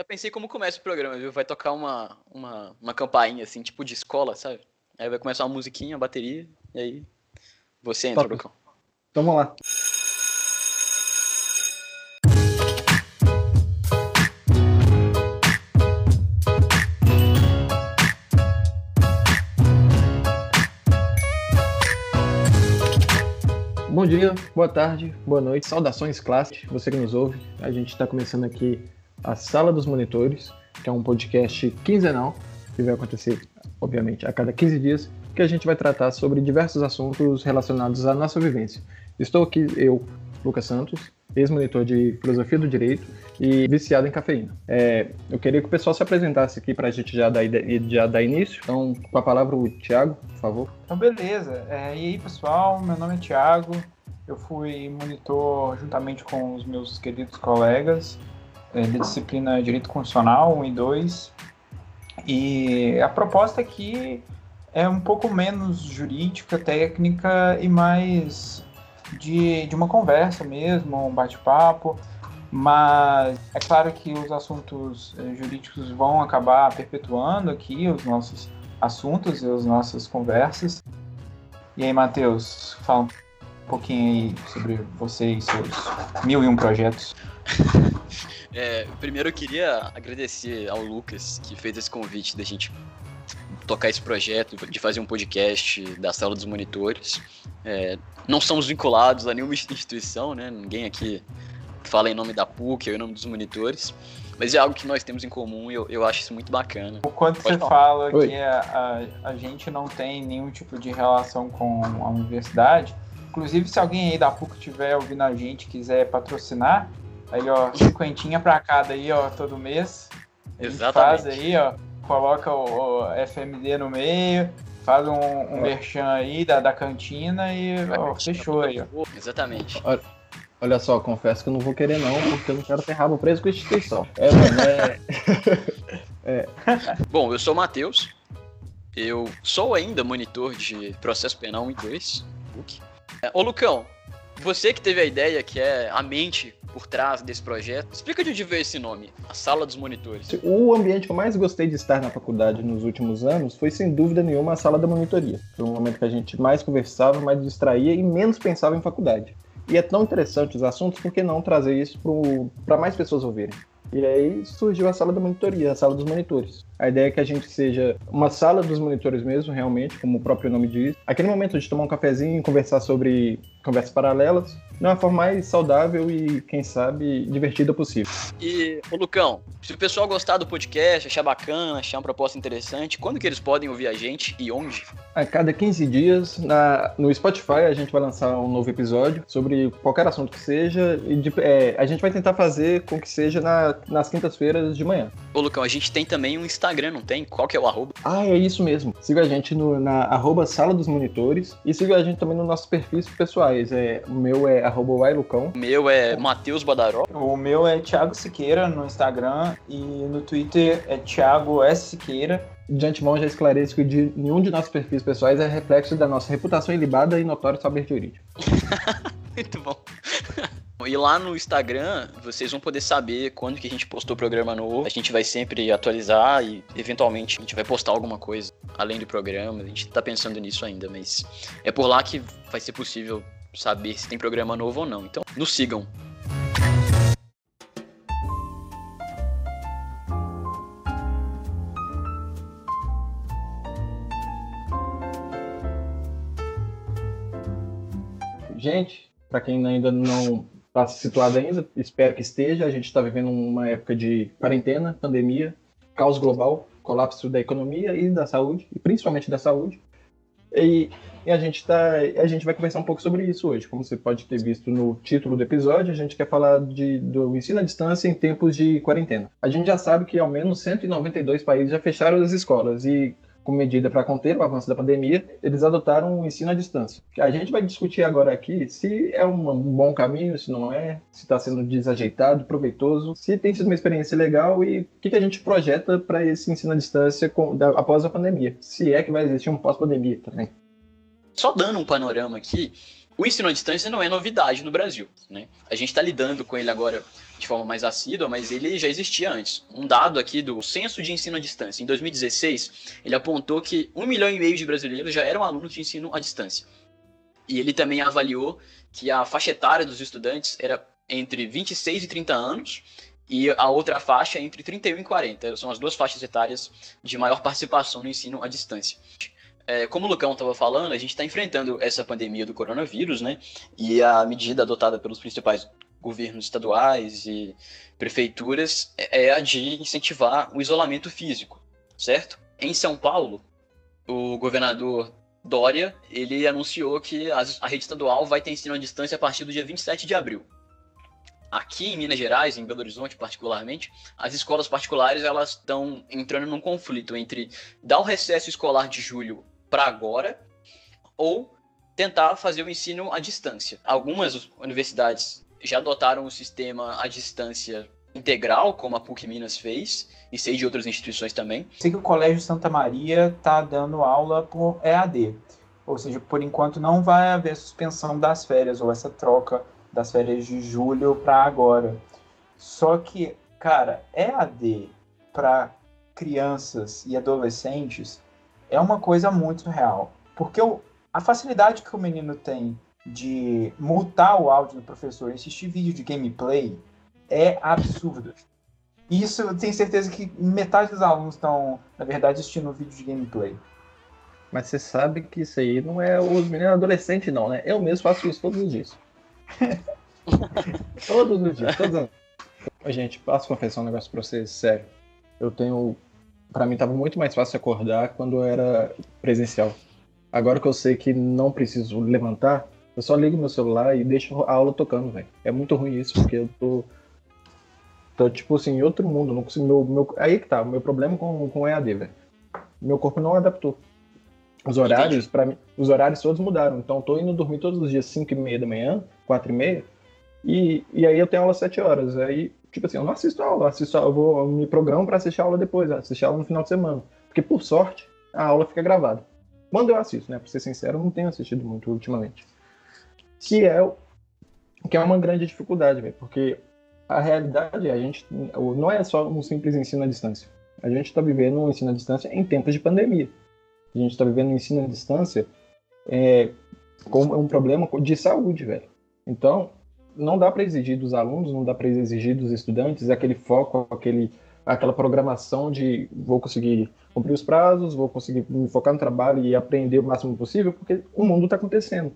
Já pensei como começa o programa, viu? Vai tocar uma, uma, uma campainha, assim, tipo de escola, sabe? Aí vai começar uma musiquinha, uma bateria, e aí você entra, Top. Lucão. Então vamos lá. Bom dia, boa tarde, boa noite, saudações classe, você que nos ouve. A gente está começando aqui a Sala dos Monitores, que é um podcast quinzenal, que vai acontecer, obviamente, a cada 15 dias, que a gente vai tratar sobre diversos assuntos relacionados à nossa vivência. Estou aqui, eu, Lucas Santos, ex-monitor de Filosofia do Direito e viciado em cafeína. É, eu queria que o pessoal se apresentasse aqui para a gente já dar, já dar início. Então, com a palavra o Thiago, por favor. Então, beleza. É, e aí, pessoal, meu nome é Thiago. Eu fui monitor juntamente com os meus queridos colegas é, da disciplina Direito Constitucional 1 e 2. E a proposta aqui é um pouco menos jurídica, técnica e mais de, de uma conversa mesmo, um bate-papo. Mas é claro que os assuntos eh, jurídicos vão acabar perpetuando aqui os nossos assuntos e as nossas conversas. E aí, Matheus, fala um pouquinho aí sobre você e seus mil e um projetos. É, primeiro eu queria agradecer ao Lucas que fez esse convite da gente tocar esse projeto, de fazer um podcast da Sala dos Monitores. É, não somos vinculados a nenhuma instituição, né? Ninguém aqui fala em nome da PUC ou em nome dos monitores. Mas é algo que nós temos em comum e eu, eu acho isso muito bacana. O quanto Pode você falar. fala Oi. que a, a, a gente não tem nenhum tipo de relação com a universidade, inclusive se alguém aí da PUC estiver ouvindo a gente e quiser patrocinar, aí ó, cinquentinha pra cada aí, ó, todo mês. A gente Exatamente. faz aí, ó, coloca o, o FMD no meio, faz um, um merchan aí da, da cantina e ó, fechou aí, ó. Exatamente. Olha só, confesso que eu não vou querer não, porque eu não quero ter rabo preso com a instituição. É, mano, é... Bom, eu sou o Matheus. Eu sou ainda monitor de processo penal 1 e 2. PUC. É, Ô Lucão, você que teve a ideia, que é a mente por trás desse projeto, explica de onde veio esse nome, a Sala dos Monitores. O ambiente que eu mais gostei de estar na faculdade nos últimos anos foi, sem dúvida nenhuma, a sala da monitoria. Foi um momento que a gente mais conversava, mais distraía e menos pensava em faculdade. E é tão interessante os assuntos, por que não trazer isso para mais pessoas ouvirem? E aí surgiu a sala da monitoria, a sala dos monitores. A ideia é que a gente seja uma sala dos monitores mesmo, realmente, como o próprio nome diz. Aquele momento de tomar um cafezinho e conversar sobre conversas paralelas, de uma forma mais saudável e, quem sabe, divertida possível. E, ô Lucão, se o pessoal gostar do podcast, achar bacana, achar uma proposta interessante, quando que eles podem ouvir a gente e onde? A cada 15 dias, na- no Spotify, a gente vai lançar um novo episódio sobre qualquer assunto que seja. E de- é, a gente vai tentar fazer com que seja na- nas quintas-feiras de manhã. Ô Lucão, a gente tem também um Instagram, não tem? Qual que é o arroba? Ah, é isso mesmo. Siga a gente no, na arroba Sala dos Monitores e siga a gente também nos nossos perfis pessoais. É, o meu é arroba Wailucão. O meu é Matheus Badaró. O meu é Thiago Siqueira no Instagram e no Twitter é Thiago S. Siqueira. De antemão, já esclareço que de, nenhum de nossos perfis pessoais é reflexo da nossa reputação ilibada e notório saber jurídico. Muito bom. E lá no Instagram, vocês vão poder saber quando que a gente postou o programa novo. A gente vai sempre atualizar e, eventualmente, a gente vai postar alguma coisa além do programa. A gente tá pensando nisso ainda, mas é por lá que vai ser possível saber se tem programa novo ou não. Então, nos sigam. Gente, para quem ainda não está situado ainda, espero que esteja. A gente está vivendo uma época de quarentena, pandemia, caos global, colapso da economia e da saúde, e principalmente da saúde. E, e a gente tá, a gente vai conversar um pouco sobre isso hoje. Como você pode ter visto no título do episódio, a gente quer falar de, do ensino à distância em tempos de quarentena. A gente já sabe que ao menos 192 países já fecharam as escolas e como medida para conter o avanço da pandemia, eles adotaram o ensino à distância. A gente vai discutir agora aqui se é um bom caminho, se não é, se está sendo desajeitado, proveitoso, se tem sido uma experiência legal e o que, que a gente projeta para esse ensino à distância com- da- após a pandemia. Se é que vai existir um pós-pandemia também. Só dando um panorama aqui, O ensino à distância não é novidade no Brasil. Né? A gente está lidando com ele agora de forma mais assídua, mas ele já existia antes. Um dado aqui do Censo de Ensino à Distância, em 2016, ele apontou que um milhão e meio de brasileiros já eram alunos de ensino à distância. E ele também avaliou que a faixa etária dos estudantes era entre 26 e 30 anos, e a outra faixa entre 31 e 40. São as duas faixas etárias de maior participação no ensino à distância. É, como o Lucão estava falando, a gente está enfrentando essa pandemia do coronavírus, né? E a medida adotada pelos principais governos estaduais e prefeituras é, é a de incentivar o isolamento físico, certo? Em São Paulo, o governador Dória, ele anunciou que a rede estadual vai ter ensino à distância a partir do dia 27 de abril. Aqui em Minas Gerais, em Belo Horizonte particularmente, as escolas particulares elas estão entrando num conflito entre dar o recesso escolar de julho para agora ou tentar fazer o ensino à distância. Algumas universidades já adotaram o sistema à distância integral, como a PUC Minas fez, e sei de outras instituições também. Sei que o Colégio Santa Maria está dando aula por EAD, ou seja, por enquanto não vai haver suspensão das férias ou essa troca das férias de julho para agora. Só que, cara, EAD para crianças e adolescentes é uma coisa muito real. Porque o, a facilidade que o menino tem de mutar o áudio do professor e assistir vídeo de gameplay é absurda. Isso eu tenho certeza que metade dos alunos estão, na verdade, assistindo vídeo de gameplay. Mas você sabe que isso aí não é os meninos adolescentes, não, né? Eu mesmo faço isso todos os dias. todos os dias, todos os Gente, posso confessar um negócio pra vocês, sério. Eu tenho. Pra mim tava muito mais fácil acordar quando eu era presencial. Agora que eu sei que não preciso levantar, eu só ligo meu celular e deixo a aula tocando, velho. É muito ruim isso, porque eu tô. Tô, tipo assim, em outro mundo. Não consigo, meu, meu, aí que tá, o meu problema com, com EAD, velho. Meu corpo não adaptou. Os horários, para mim, os horários todos mudaram. Então, tô indo dormir todos os dias 5 e meia da manhã, 4 e meia, e, e aí eu tenho aula às 7 horas. Aí, tipo assim, eu não assisto a aula, assisto, eu vou eu me programo para assistir a aula depois, assistir a aula no final de semana. Porque, por sorte, a aula fica gravada. Quando eu assisto, né? Pra ser sincero, eu não tenho assistido muito ultimamente. Que é, que é uma grande dificuldade, velho, porque a realidade é, a gente não é só um simples ensino à distância. A gente está vivendo um ensino à distância em tempos de pandemia. A gente está vivendo um ensino à distância é, com um problema de saúde, velho. Então, não dá para exigir dos alunos, não dá para exigir dos estudantes aquele foco, aquele, aquela programação de vou conseguir cumprir os prazos, vou conseguir me focar no trabalho e aprender o máximo possível, porque o mundo está acontecendo.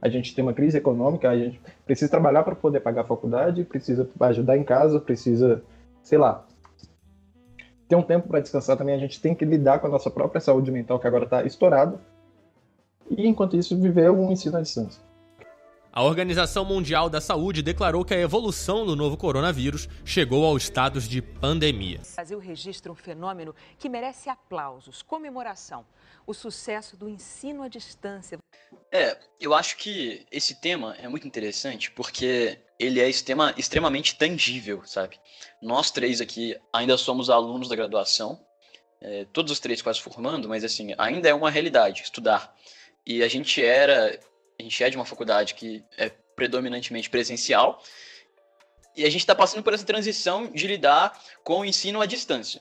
A gente tem uma crise econômica, a gente precisa trabalhar para poder pagar a faculdade, precisa ajudar em casa, precisa, sei lá, ter um tempo para descansar também. A gente tem que lidar com a nossa própria saúde mental, que agora está estourada. E enquanto isso, viver um ensino à distância. A Organização Mundial da Saúde declarou que a evolução do novo coronavírus chegou ao status de pandemia. O Brasil registra um fenômeno que merece aplausos, comemoração: o sucesso do ensino à distância. É, eu acho que esse tema é muito interessante porque ele é extrema, extremamente tangível, sabe? Nós três aqui ainda somos alunos da graduação, é, todos os três quase formando, mas assim, ainda é uma realidade estudar. E a gente era a gente é de uma faculdade que é predominantemente presencial, e a gente está passando por essa transição de lidar com o ensino à distância.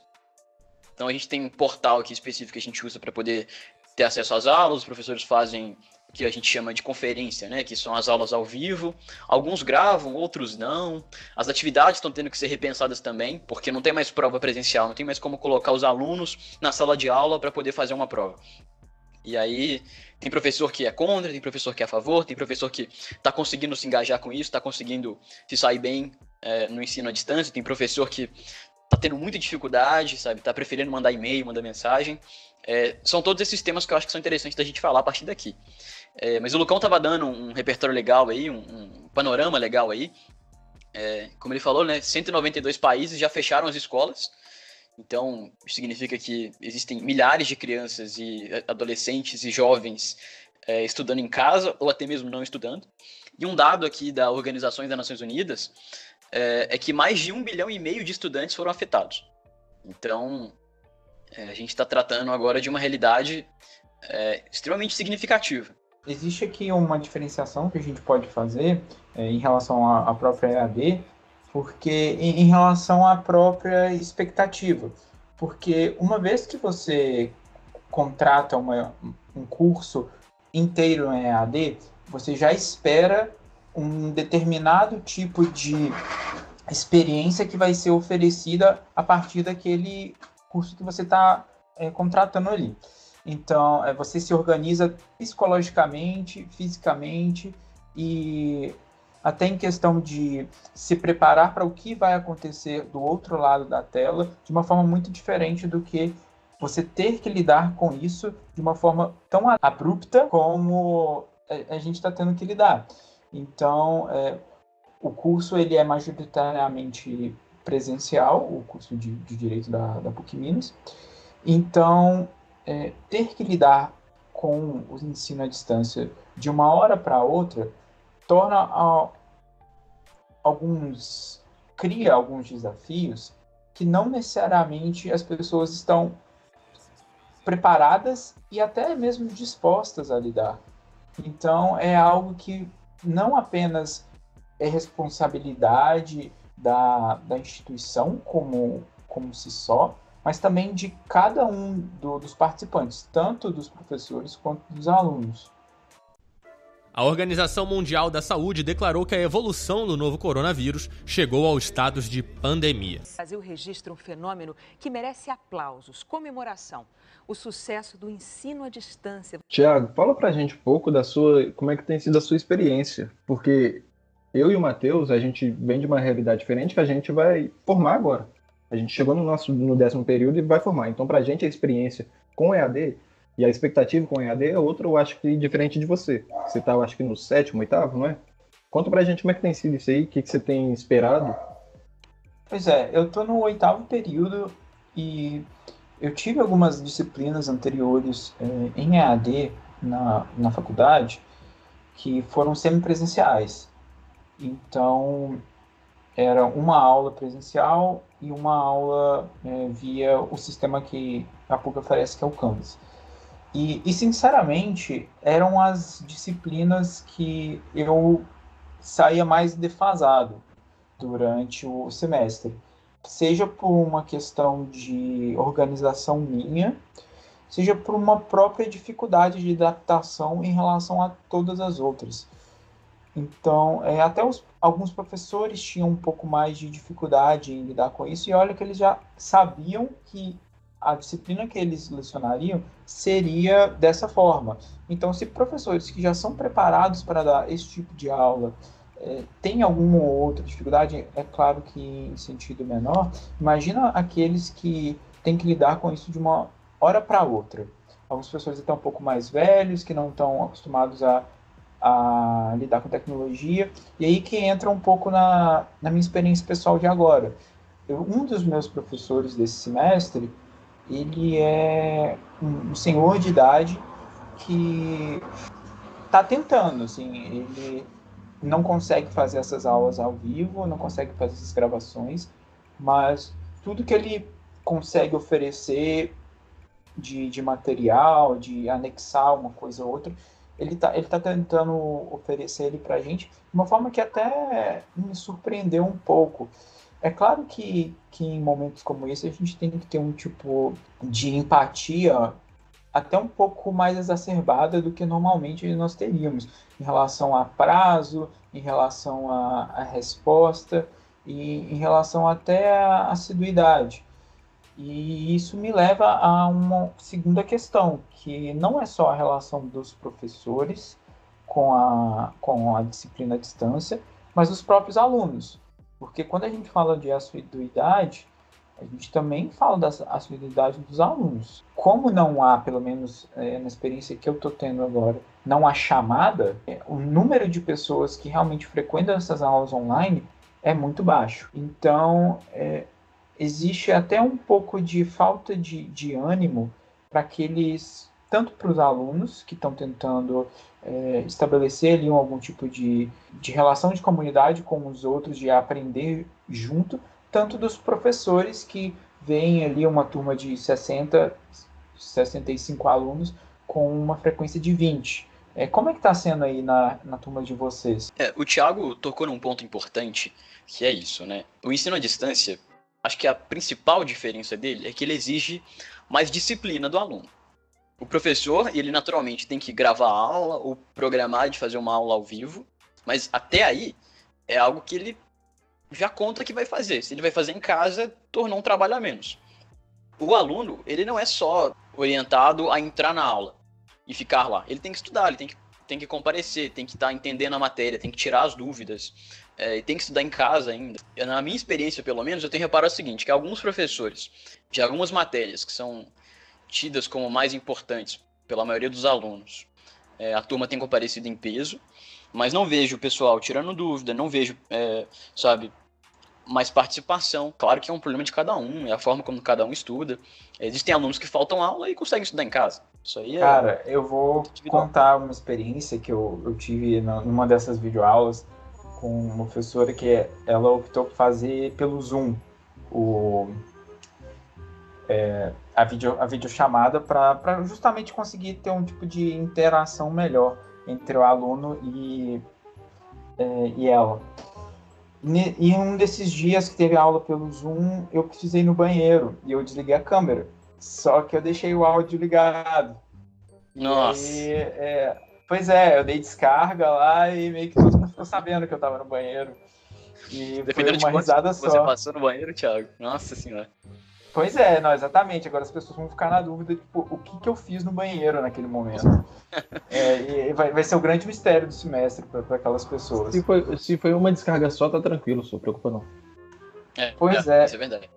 Então a gente tem um portal aqui específico que a gente usa para poder ter acesso às aulas, os professores fazem o que a gente chama de conferência, né, que são as aulas ao vivo. Alguns gravam, outros não. As atividades estão tendo que ser repensadas também, porque não tem mais prova presencial, não tem mais como colocar os alunos na sala de aula para poder fazer uma prova. E aí tem professor que é contra, tem professor que é a favor, tem professor que está conseguindo se engajar com isso, está conseguindo se sair bem é, no ensino à distância, tem professor que está tendo muita dificuldade, sabe? Está preferindo mandar e-mail, mandar mensagem. É, são todos esses temas que eu acho que são interessantes da gente falar a partir daqui. É, mas o Lucão estava dando um repertório legal aí, um, um panorama legal aí. É, como ele falou, né? 192 países já fecharam as escolas. Então, isso significa que existem milhares de crianças e adolescentes e jovens é, estudando em casa ou até mesmo não estudando. E um dado aqui da Organização das Nações Unidas é, é que mais de um bilhão e meio de estudantes foram afetados. Então, é, a gente está tratando agora de uma realidade extremamente significativa. existe aqui uma diferenciação que a gente pode fazer em relação à própria EAD, porque em, em, relação à própria expectativa. Porque uma vez que você contrata uma, um curso inteiro em EAD, você já espera um determinado tipo de experiência que vai ser oferecida a partir daquele curso que você está é, contratando ali. Então, é, você se organiza psicologicamente, fisicamente e até em questão de se preparar para o que vai acontecer do outro lado da tela de uma forma muito diferente do que você ter que lidar com isso de uma forma tão abrupta como a gente está tendo que lidar. Então, é, o curso ele é majoritariamente presencial, o curso de, de Direito da, da PUC Minas. Então, é, ter que lidar com o ensino à distância de uma hora para outra torna a, alguns cria alguns desafios que não necessariamente as pessoas estão preparadas e até mesmo dispostas a lidar. Então é algo que não apenas é responsabilidade da, da instituição como, como se só, mas também de cada um do, dos participantes, tanto dos professores quanto dos alunos. A Organização Mundial da Saúde declarou que a evolução do novo coronavírus chegou ao status de pandemia. O Brasil registra um fenômeno que merece aplausos, comemoração. O sucesso do ensino à distância. Tiago, fala pra gente um pouco da sua, como é que tem sido a sua experiência, porque eu e o Matheus, a gente vem de uma realidade diferente que a gente vai formar agora. A gente chegou no nosso no décimo período e vai formar. Então, pra gente a experiência com EAD e a expectativa com o EAD é outra, eu acho que diferente de você. Você tá, acho que no sétimo, oitavo, não é? Conta pra gente como é que tem sido isso aí, o que, que você tem esperado. Pois é, eu tô no oitavo período e eu tive algumas disciplinas anteriores eh, em EAD na, na faculdade que foram semipresenciais. Então, era uma aula presencial e uma aula eh, via o sistema que a PUC oferece, que é o Canvas. E, e, sinceramente, eram as disciplinas que eu saía mais defasado durante o semestre. Seja por uma questão de organização minha, seja por uma própria dificuldade de adaptação em relação a todas as outras. Então, é, até os, alguns professores tinham um pouco mais de dificuldade em lidar com isso, e olha que eles já sabiam que a disciplina que eles lecionariam seria dessa forma. Então, se professores que já são preparados para dar esse tipo de aula é, têm alguma outra dificuldade, é claro que em sentido menor, imagina aqueles que têm que lidar com isso de uma hora para outra. Alguns professores estão um pouco mais velhos, que não estão acostumados a, a lidar com tecnologia, e aí que entra um pouco na, na minha experiência pessoal de agora. Eu, um dos meus professores desse semestre, ele é um senhor de idade que está tentando, assim, ele não consegue fazer essas aulas ao vivo, não consegue fazer essas gravações, mas tudo que ele consegue oferecer de, de material, de anexar uma coisa ou outra, ele está ele tá tentando oferecer ele para a gente de uma forma que até me surpreendeu um pouco. É claro que, que em momentos como esse a gente tem que ter um tipo de empatia até um pouco mais exacerbada do que normalmente nós teríamos em relação a prazo, em relação à resposta e em relação até à assiduidade. E isso me leva a uma segunda questão, que não é só a relação dos professores com a, com a disciplina à distância, mas os próprios alunos. Porque quando a gente fala de assiduidade, a gente também fala da assiduidade dos alunos. Como não há, pelo menos é, na experiência que eu estou tendo agora, não há chamada, é, o número de pessoas que realmente frequentam essas aulas online é muito baixo. Então, é, existe até um pouco de falta de, de ânimo para aqueles, tanto para os alunos que estão tentando é, estabelecer ali algum tipo de, de relação de comunidade com os outros, de aprender junto, tanto dos professores que veem ali uma turma de 60, 65 alunos com uma frequência de 20. É, como é que está sendo aí na, na turma de vocês? É, o Thiago tocou num ponto importante, que é isso, né? O ensino à distância, acho que a principal diferença dele é que ele exige mais disciplina do aluno. O professor, ele naturalmente tem que gravar a aula ou programar de fazer uma aula ao vivo, mas até aí é algo que ele já conta que vai fazer. Se ele vai fazer em casa, tornou um trabalho a menos. O aluno, ele não é só orientado a entrar na aula e ficar lá. Ele tem que estudar, ele tem que, tem que comparecer, tem que estar tá entendendo a matéria, tem que tirar as dúvidas, é, tem que estudar em casa ainda. Na minha experiência, pelo menos, eu tenho reparado o seguinte, que alguns professores de algumas matérias que são tidas como mais importantes pela maioria dos alunos, é, a turma tem comparecido em peso, mas não vejo o pessoal tirando dúvida, não vejo, é, sabe, mais participação. Claro que é um problema de cada um, é a forma como cada um estuda. Existem alunos que faltam aula e conseguem estudar em casa. Isso aí é. Cara, eu vou contar uma experiência que eu, eu tive numa dessas videoaulas com uma professora que ela optou por fazer pelo Zoom o, é, a, video, a videochamada para justamente conseguir ter um tipo de interação melhor entre o aluno e, é, e ela. E em um desses dias que teve aula pelo Zoom, eu precisei ir no banheiro e eu desliguei a câmera. Só que eu deixei o áudio ligado. Nossa. E, é, pois é, eu dei descarga lá e meio que todo mundo ficou sabendo que eu tava no banheiro. E Dependendo foi uma de risada só. Você passou no banheiro, Thiago? Nossa senhora. Pois é, não, exatamente. Agora as pessoas vão ficar na dúvida, tipo, o que, que eu fiz no banheiro naquele momento. é, e vai, vai ser o grande mistério do semestre para aquelas pessoas. Se foi, se foi uma descarga só, tá tranquilo, só preocupa não. É, pois é. é. Isso é verdade.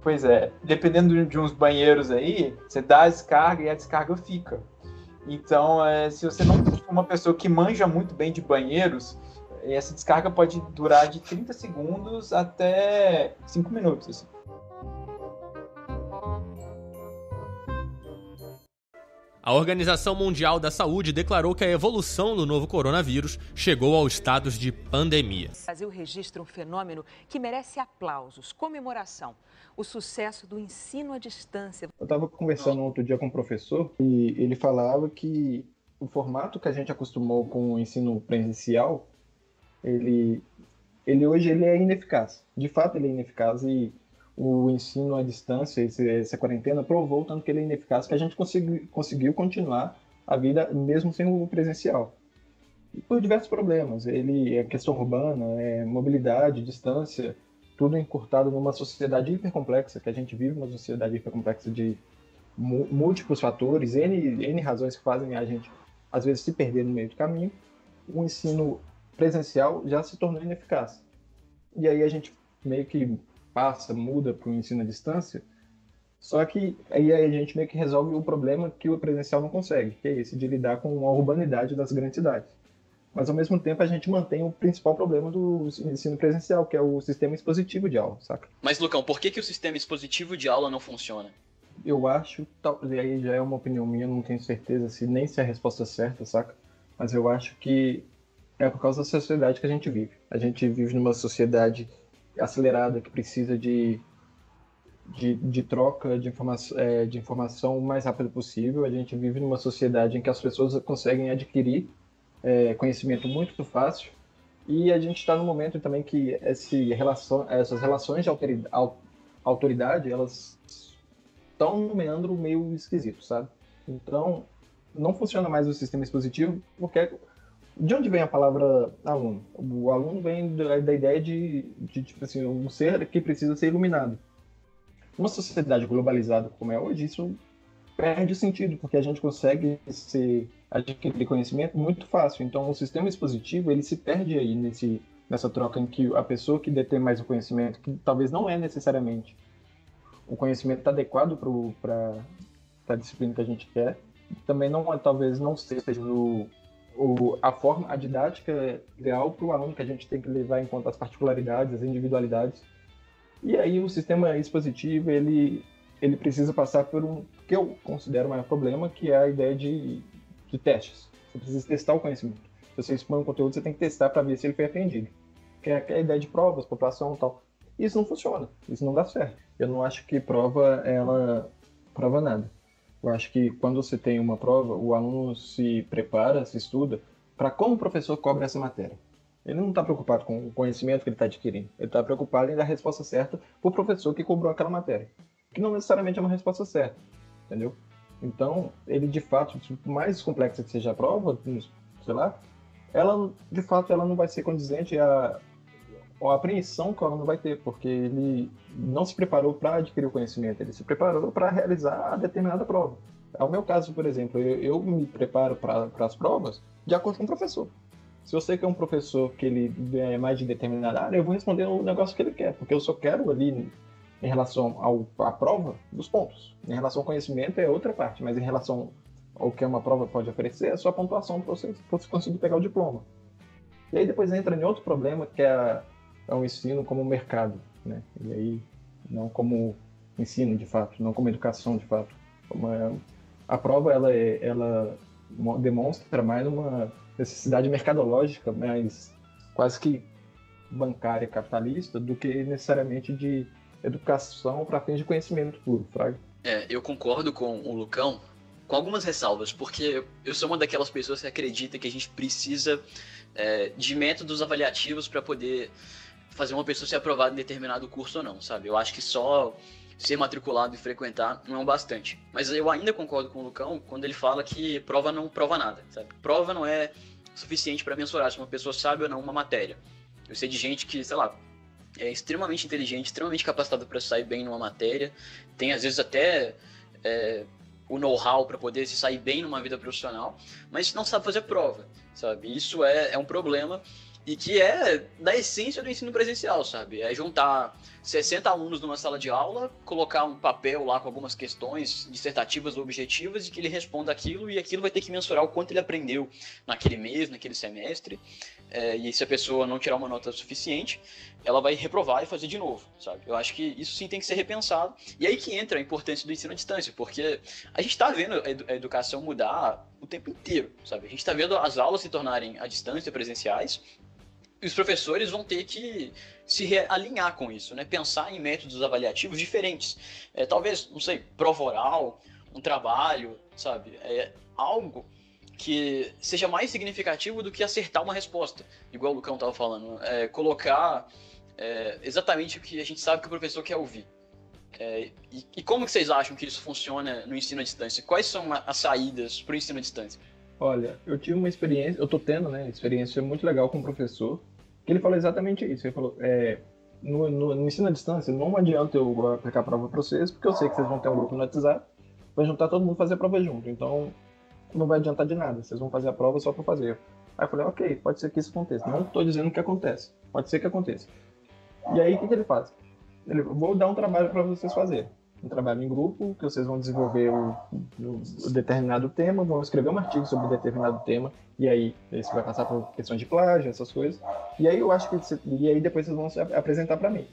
Pois é. Dependendo de uns banheiros aí, você dá a descarga e a descarga fica. Então, é, se você não for uma pessoa que manja muito bem de banheiros, essa descarga pode durar de 30 segundos até 5 minutos. Assim. A Organização Mundial da Saúde declarou que a evolução do novo coronavírus chegou aos estados de pandemia. O Brasil registra um fenômeno que merece aplausos, comemoração. O sucesso do ensino à distância. Eu estava conversando outro dia com um professor e ele falava que o formato que a gente acostumou com o ensino presencial, ele, ele hoje ele é ineficaz. De fato, ele é ineficaz e o ensino à distância, essa quarentena, provou tanto que ele é ineficaz que a gente consegui, conseguiu continuar a vida mesmo sem o presencial. E por diversos problemas. Ele é questão urbana, é mobilidade, distância, tudo encurtado numa sociedade hipercomplexa, que a gente vive uma sociedade hipercomplexa de múltiplos fatores, N, N razões que fazem a gente, às vezes, se perder no meio do caminho. O ensino presencial já se tornou ineficaz. E aí a gente meio que passa, muda para o ensino à distância, só que aí a gente meio que resolve o problema que o presencial não consegue, que é esse de lidar com a urbanidade das grandes cidades. Mas ao mesmo tempo a gente mantém o principal problema do ensino presencial, que é o sistema expositivo de aula, saca? Mas Lucão, por que, que o sistema expositivo de aula não funciona? Eu acho, e aí já é uma opinião minha, não tenho certeza se nem se é a resposta certa, saca? Mas eu acho que é por causa da sociedade que a gente vive. A gente vive numa sociedade acelerada, que precisa de, de, de troca de, informa é, de informação o mais rápido possível. A gente vive numa sociedade em que as pessoas conseguem adquirir é, conhecimento muito fácil. E a gente está no momento também que esse relação, essas relações de autoridade, elas estão no meandro meio esquisito, sabe? Então, não funciona mais o sistema expositivo, porque de onde vem a palavra aluno? O aluno vem da, ideia de, de, tipo assim, um ser que precisa ser iluminado. Uma sociedade globalizada como é hoje, isso perde sentido, porque a gente consegue se adquirir conhecimento muito fácil. Então, o sistema expositivo, ele se perde aí nesse, nessa troca em que a pessoa que detém mais o conhecimento, que talvez não é necessariamente o conhecimento adequado para a disciplina que a gente quer, também não é, talvez não seja o o, a forma, a didática ideal para o aluno, que a gente tem que levar em conta as particularidades, as individualidades. E aí o sistema expositivo, ele, ele precisa passar por um, que eu considero o maior problema, que é a ideia de, de testes. Você precisa testar o conhecimento. Se você expõe um conteúdo, você tem que testar para ver se ele foi aprendido. Que é a ideia de provas, população e tal. Isso não funciona, isso não dá certo. Eu não acho que prova, ela prova nada. Eu acho que quando você tem uma prova, o aluno se prepara, se estuda para como o professor cobra essa matéria. Ele não está preocupado com o conhecimento que ele está adquirindo. Ele está preocupado em dar a resposta certa para o professor que cobrou aquela matéria. Que não necessariamente é uma resposta certa. Entendeu? Então, ele de fato, mais complexa que seja a prova, sei lá, ela de fato ela não vai ser condizente a, a apreensão que o aluno vai ter, porque ele não se preparou para adquirir o conhecimento, ele se preparou para realizar a determinada prova. É o meu caso, por exemplo, eu, eu me preparo para as provas de acordo com o professor. Se eu sei que é um professor que ele é mais de determinada área, eu vou responder o negócio que ele quer, porque eu só quero ali em relação ao, à prova dos pontos. Em relação ao conhecimento é outra parte, mas em relação ao que uma prova pode oferecer é só a pontuação para você, você conseguir pegar o diploma. E aí depois entra em outro problema que é, é o ensino como mercado, né? E aí não como ensino de fato, não como educação de fato. A prova ela, é, ela demonstra mais uma necessidade mercadológica, mas quase que bancária capitalista, do que necessariamente de educação para fins de conhecimento puro, Fraga. É, eu concordo com o Lucão, com algumas ressalvas, porque eu sou uma daquelas pessoas que acredita que a gente precisa é, de métodos avaliativos para poder fazer uma pessoa ser aprovada em determinado curso ou não, sabe? Eu acho que só ser matriculado e frequentar não é o bastante. Mas eu ainda concordo com o Lucão quando ele fala que prova não prova nada, sabe? Prova não é suficiente para mensurar se uma pessoa sabe ou não uma matéria. Eu sei de gente que, sei lá, é extremamente inteligente, extremamente capacitada para sair bem numa matéria, tem às vezes até é, o know-how para poder se sair bem numa vida profissional, mas não sabe fazer prova, sabe? Isso é, é um problema e que é da essência do ensino presencial, sabe? É juntar 60 alunos numa sala de aula, colocar um papel lá com algumas questões dissertativas ou objetivas e que ele responda aquilo e aquilo vai ter que mensurar o quanto ele aprendeu naquele mês, naquele semestre. É, e se a pessoa não tirar uma nota suficiente, ela vai reprovar e fazer de novo, sabe? Eu acho que isso sim tem que ser repensado. E aí que entra a importância do ensino à distância, porque a gente está vendo a educação mudar o tempo inteiro, sabe? A gente está vendo as aulas se tornarem à distância, presenciais, os professores vão ter que se alinhar com isso, né? Pensar em métodos avaliativos diferentes. É, talvez, não sei, prova oral, um trabalho, sabe? É algo que seja mais significativo do que acertar uma resposta, igual o Lucão estava falando. É, colocar é, exatamente o que a gente sabe que o professor quer ouvir. É, e, e, como que vocês acham que isso funciona no ensino à distância? Quais são as saídas para o ensino à distância? Olha, eu tive uma experiência, eu tô tendo, né, experiência muito legal com o professor, que ele falou exatamente isso. Ele falou, é, no, no, no, ensino à distância, não adianta eu aplicar a prova para vocês, porque eu sei que vocês vão ter um grupo no WhatsApp, vai juntar todo mundo fazer a prova junto. Então, não vai adiantar de nada, vocês vão fazer a prova só para fazer. Aí eu falei, ok, pode ser que isso aconteça. Não estou dizendo que acontece, pode ser que aconteça. E aí, o que, que ele faz? Ele, vou dar um trabalho para vocês fazerem um trabalho em grupo, que vocês vão desenvolver o, o, o, determinado tema, vão escrever um artigo sobre determinado tema, e aí você vai passar por questões de plágio, essas coisas. E aí eu acho que e aí depois vocês vão se apresentar para mim.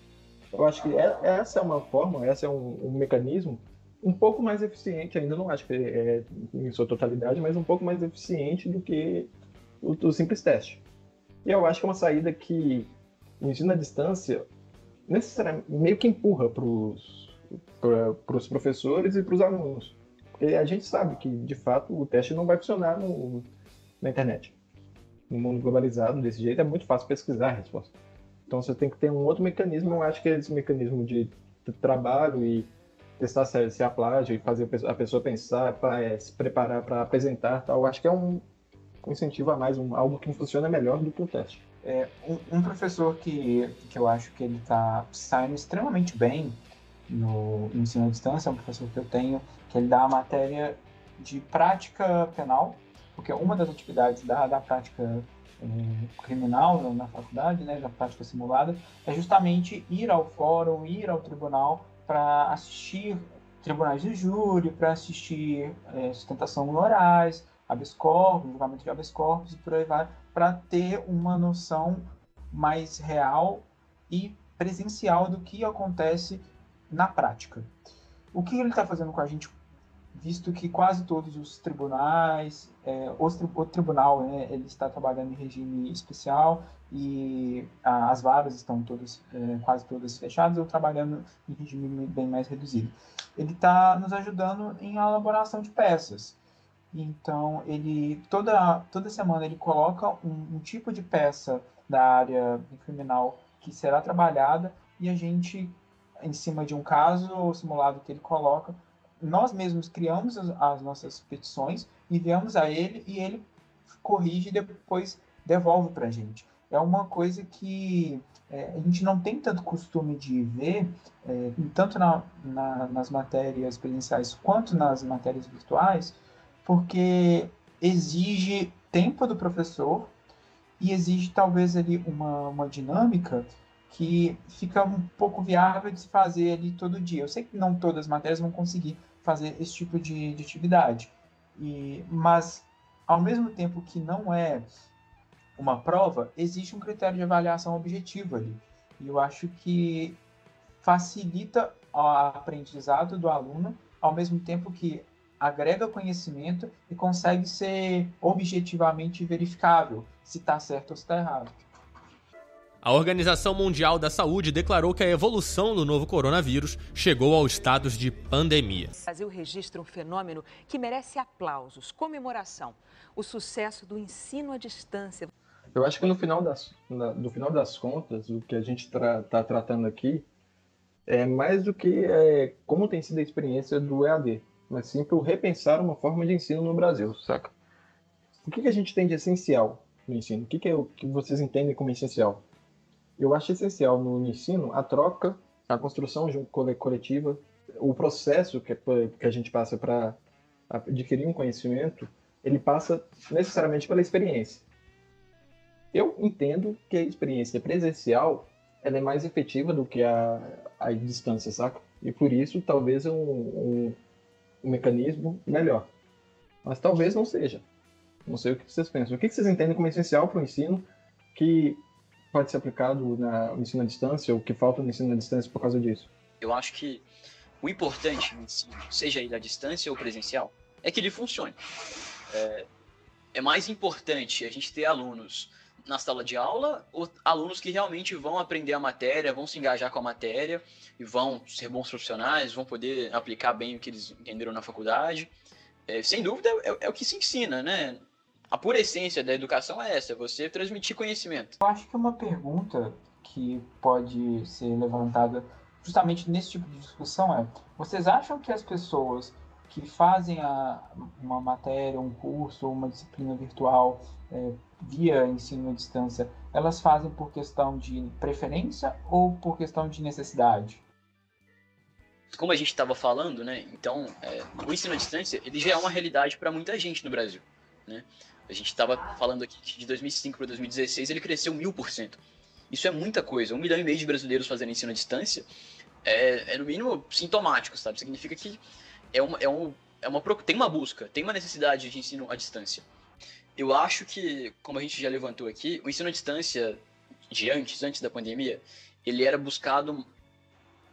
Eu acho que é, essa é uma forma, essa é um, um, mecanismo um pouco mais eficiente, ainda não acho que é em sua totalidade, mas um pouco mais eficiente do que o, o simples teste. E eu acho que é uma saída que o ensino à distância necessariamente meio que empurra para os para os professores e para os alunos. Porque a gente sabe que, de fato, o teste não vai funcionar no, na internet. No mundo globalizado, desse jeito, é muito fácil pesquisar a resposta. Então você tem que ter um outro mecanismo, eu acho que é esse mecanismo de trabalho e testar se, se é plágio e fazer a pessoa pensar, pra, é, se preparar para apresentar tal. Eu acho que é um, um incentivo a mais, um, algo que funciona melhor do que o teste. É, um, um, professor que, que eu acho que ele está saindo extremamente bem no, no ensino à distância, é um professor que eu tenho, que ele dá a matéria de prática penal, porque uma das atividades da, da prática é, criminal na faculdade, né, da prática simulada, é justamente ir ao fórum, ir ao tribunal para assistir tribunais de júri, para assistir é, sustentação honorais, habeas corpus, julgamento de habeas corpus por aí vai, para ter uma noção mais real e presencial do que acontece na prática. O que ele está fazendo com a gente visto que quase todos os tribunais, é, os, o tribunal né, ele está trabalhando em regime especial e a, as varas estão todas, é, quase todas fechadas, ou trabalhando em regime bem mais reduzido. Ele está nos ajudando em elaboração de peças. Então, ele toda, toda semana ele coloca um, um tipo de peça da área criminal que será trabalhada e a gente, em cima de um caso simulado que ele coloca, nós mesmos criamos as, as nossas petições, enviamos a ele e ele corrige e depois devolve para a gente. É uma coisa que é, a gente não tem tanto costume de ver, é, tanto na, na, nas matérias presenciais quanto nas matérias virtuais, porque exige tempo do professor e exige talvez ali uma, uma dinâmica que fica um pouco viável de se fazer ali todo dia. Eu sei que não todas as matérias vão conseguir fazer esse tipo de, de atividade, e, mas ao mesmo tempo que não é uma prova, existe um critério de avaliação objetivo ali. E eu acho que facilita o aprendizado do aluno, ao mesmo tempo que agrega conhecimento e consegue ser objetivamente verificável se está certo ou se está errado. A Organização Mundial da Saúde declarou que a evolução do novo coronavírus chegou aos estados de pandemia. O Brasil registra um fenômeno que merece aplausos, comemoração: o sucesso do ensino à distância. Eu acho que no final das, na, no final das contas, o que a gente está tra tratando aqui é mais do que é, como tem sido a experiência do EAD mas sim para repensar uma forma de ensino no Brasil, saca? O que, que a gente tem de essencial no ensino? O que, que, é o que vocês entendem como essencial? Eu acho essencial no ensino a troca, a construção coletiva, o processo que, que a gente passa para adquirir um conhecimento, ele passa necessariamente pela experiência. Eu entendo que a experiência presencial ela é mais efetiva do que a, a distância, saca? E por isso, talvez um, um, um mecanismo melhor. Mas talvez não seja. Não sei o que vocês pensam. O que vocês entendem como essencial para o ensino que pode ser aplicado no ensino à distância ou que falta no ensino à distância por causa disso? Eu acho que o importante no ensino, seja ele à distância ou presencial, é que ele funcione. É, é mais importante a gente ter alunos na sala de aula ou alunos que realmente vão aprender a matéria, vão se engajar com a matéria e vão ser bons profissionais, vão poder aplicar bem o que eles entenderam na faculdade. É, sem dúvida, é, é, o que se ensina, né? A pura essência da educação é essa, é você transmitir conhecimento. Eu acho que uma pergunta que pode ser levantada justamente nesse tipo de discussão é: vocês acham que as pessoas que fazem a, uma matéria, um curso, uma disciplina virtual é, via ensino à distância, elas fazem por questão de preferência ou por questão de necessidade? Como a gente estava falando, né? Então, é, o ensino à distância ele já é uma realidade para muita gente no Brasil, né? A gente estava falando aqui que de 2005 para 2016 ele cresceu mil por cento. Isso é muita coisa. Um milhão e meio de brasileiros fazendo ensino à distância é, é no mínimo sintomático, sabe? Significa que é uma, é, um, é uma, tem uma busca, tem uma necessidade de ensino à distância. Eu acho que, como a gente já levantou aqui, o ensino à distância de antes, antes da pandemia, ele era buscado